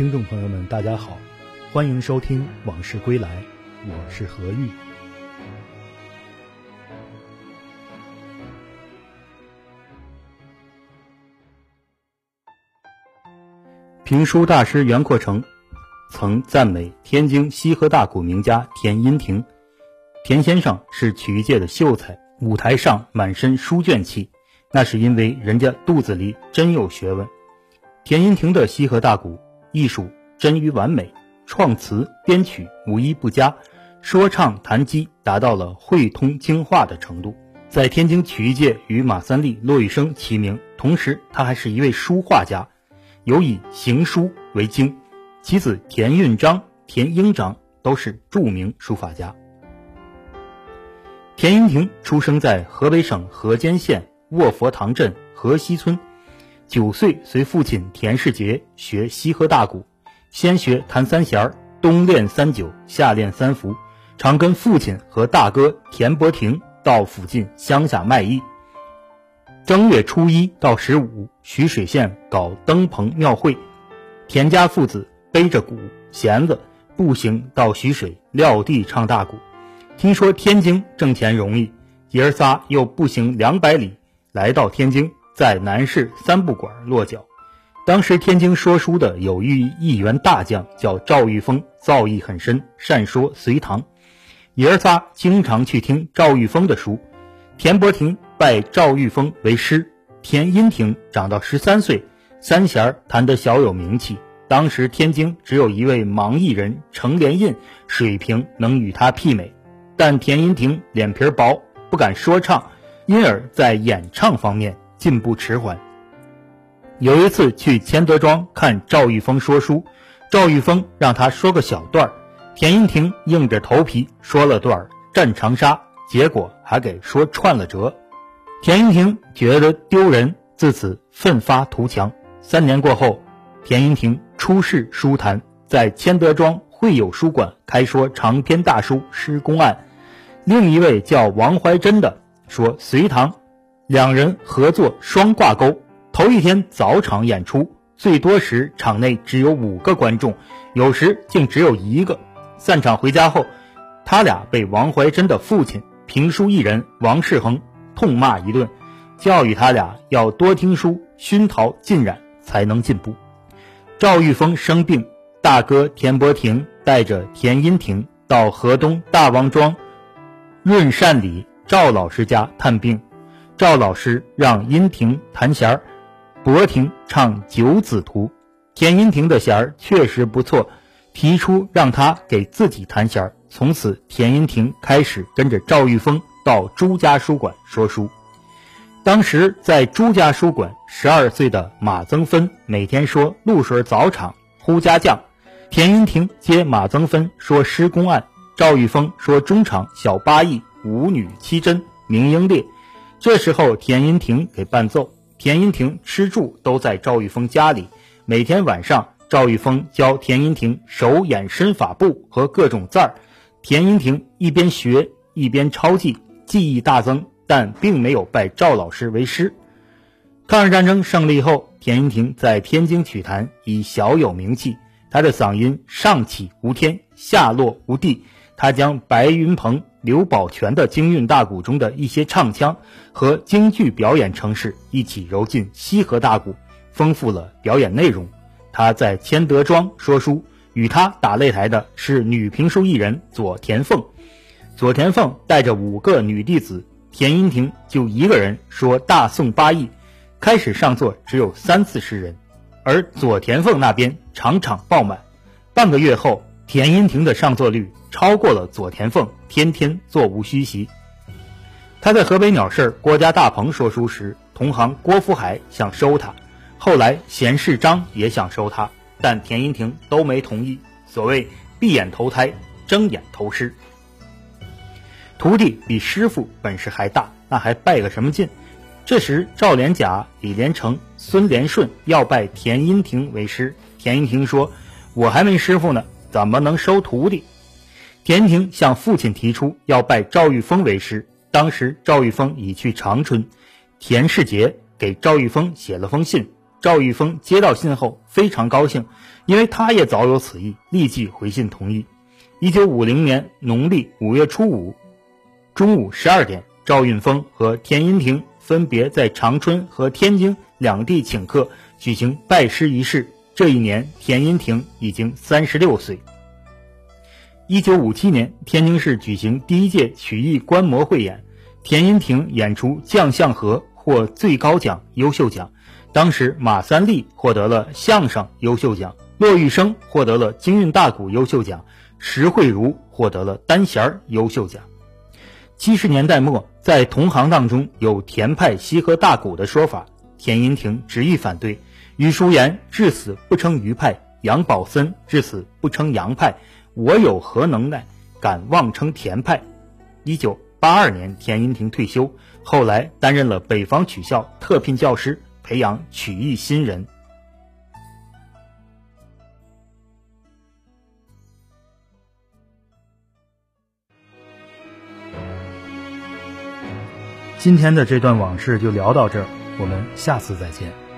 听众朋友们，大家好，欢迎收听《往事归来》，我是何玉。评书大师袁阔成曾赞美天津西河大鼓名家田荫庭，田先生是曲艺界的秀才，舞台上满身书卷气，那是因为人家肚子里真有学问。田荫庭的西河大鼓。艺术臻于完美，创词编曲无一不佳，说唱弹击达到了汇通精化的程度，在天津曲艺界与马三立、骆玉笙齐名。同时，他还是一位书画家，有以行书为经。其子田运章、田英章都是著名书法家。田英亭出生在河北省河间县卧佛塘镇河西村。九岁随父亲田世杰学西河大鼓，先学弹三弦儿，冬练三九，夏练三伏，常跟父亲和大哥田伯庭到附近乡下卖艺。正月初一到十五，徐水县搞灯棚庙会，田家父子背着鼓弦子，步行到徐水撂地唱大鼓。听说天津挣钱容易，爷儿仨又步行两百里来到天津。在南市三不管落脚，当时天津说书的有一一员大将叫赵玉峰，造诣很深，善说隋唐。爷儿仨经常去听赵玉峰的书。田伯庭拜赵玉峰为师，田荫庭长到十三岁，三弦儿弹得小有名气。当时天津只有一位盲艺人程连印，水平能与他媲美，但田荫庭脸皮薄，不敢说唱，因而在演唱方面。进步迟缓。有一次去千德庄看赵玉峰说书，赵玉峰让他说个小段儿，田荫庭硬着头皮说了段《战长沙》，结果还给说串了折。田荫庭觉得丢人，自此奋发图强。三年过后，田荫庭出仕书坛，在千德庄会友书馆开说长篇大书《施公案》。另一位叫王怀珍的说隋唐。两人合作双挂钩，头一天早场演出，最多时场内只有五个观众，有时竟只有一个。散场回家后，他俩被王怀珍的父亲评书艺人王世恒痛骂一顿，教育他俩要多听书，熏陶浸染才能进步。赵玉峰生病，大哥田伯庭带着田荫庭到河东大王庄润善里赵老师家探病。赵老师让殷庭弹弦儿，伯庭唱《九子图》。田荫庭的弦儿确实不错，提出让他给自己弹弦儿。从此，田荫庭开始跟着赵玉峰到朱家书馆说书。当时在朱家书馆，十二岁的马增芬每天说露水早场呼家将，田荫庭接马增芬说施公案，赵玉峰说中场小八义舞女七真明英烈。这时候，田荫庭给伴奏。田荫庭吃住都在赵玉峰家里。每天晚上，赵玉峰教田荫庭手眼身法步和各种字儿。田荫庭一边学一边抄记，技艺大增，但并没有拜赵老师为师。抗日战争胜利后，田荫庭在天津曲坛已小有名气。他的嗓音上起无天，下落无地。他将白云鹏、刘宝全的京韵大鼓中的一些唱腔和京剧表演程式一起揉进西河大鼓，丰富了表演内容。他在千德庄说书，与他打擂台的是女评书艺人左田凤。左田凤带着五个女弟子，田荫庭就一个人说大宋八义。开始上座只有三四十人，而左田凤那边场场爆满。半个月后，田荫庭的上座率。超过了左田凤，天天座无虚席。他在河北鸟市郭家大棚说书时，同行郭福海想收他，后来贤士章也想收他，但田荫庭都没同意。所谓闭眼投胎，睁眼投师。徒弟比师傅本事还大，那还拜个什么劲？这时赵连甲、李连成、孙连顺要拜田荫庭为师，田荫庭说：“我还没师傅呢，怎么能收徒弟？”田庭向父亲提出要拜赵玉峰为师，当时赵玉峰已去长春，田世杰给赵玉峰写了封信，赵玉峰接到信后非常高兴，因为他也早有此意，立即回信同意。一九五零年农历五月初五中午十二点，赵运峰和田荫亭分别在长春和天津两地请客举行拜师仪式。这一年，田荫亭已经三十六岁。一九五七年，天津市举行第一届曲艺观摩汇演，田荫亭演出《将相和》获最高奖优秀奖。当时，马三立获得了相声优秀奖，骆玉笙获得了京韵大鼓优秀奖，石慧茹获得了单弦儿优秀奖。七十年代末，在同行当中有田派西河大鼓的说法，田荫亭执意反对。余淑妍至死不称余派，杨宝森至死不称杨派。我有何能耐，敢妄称田派？一九八二年，田荫亭退休，后来担任了北方曲校特聘教师，培养曲艺新人。今天的这段往事就聊到这儿，我们下次再见。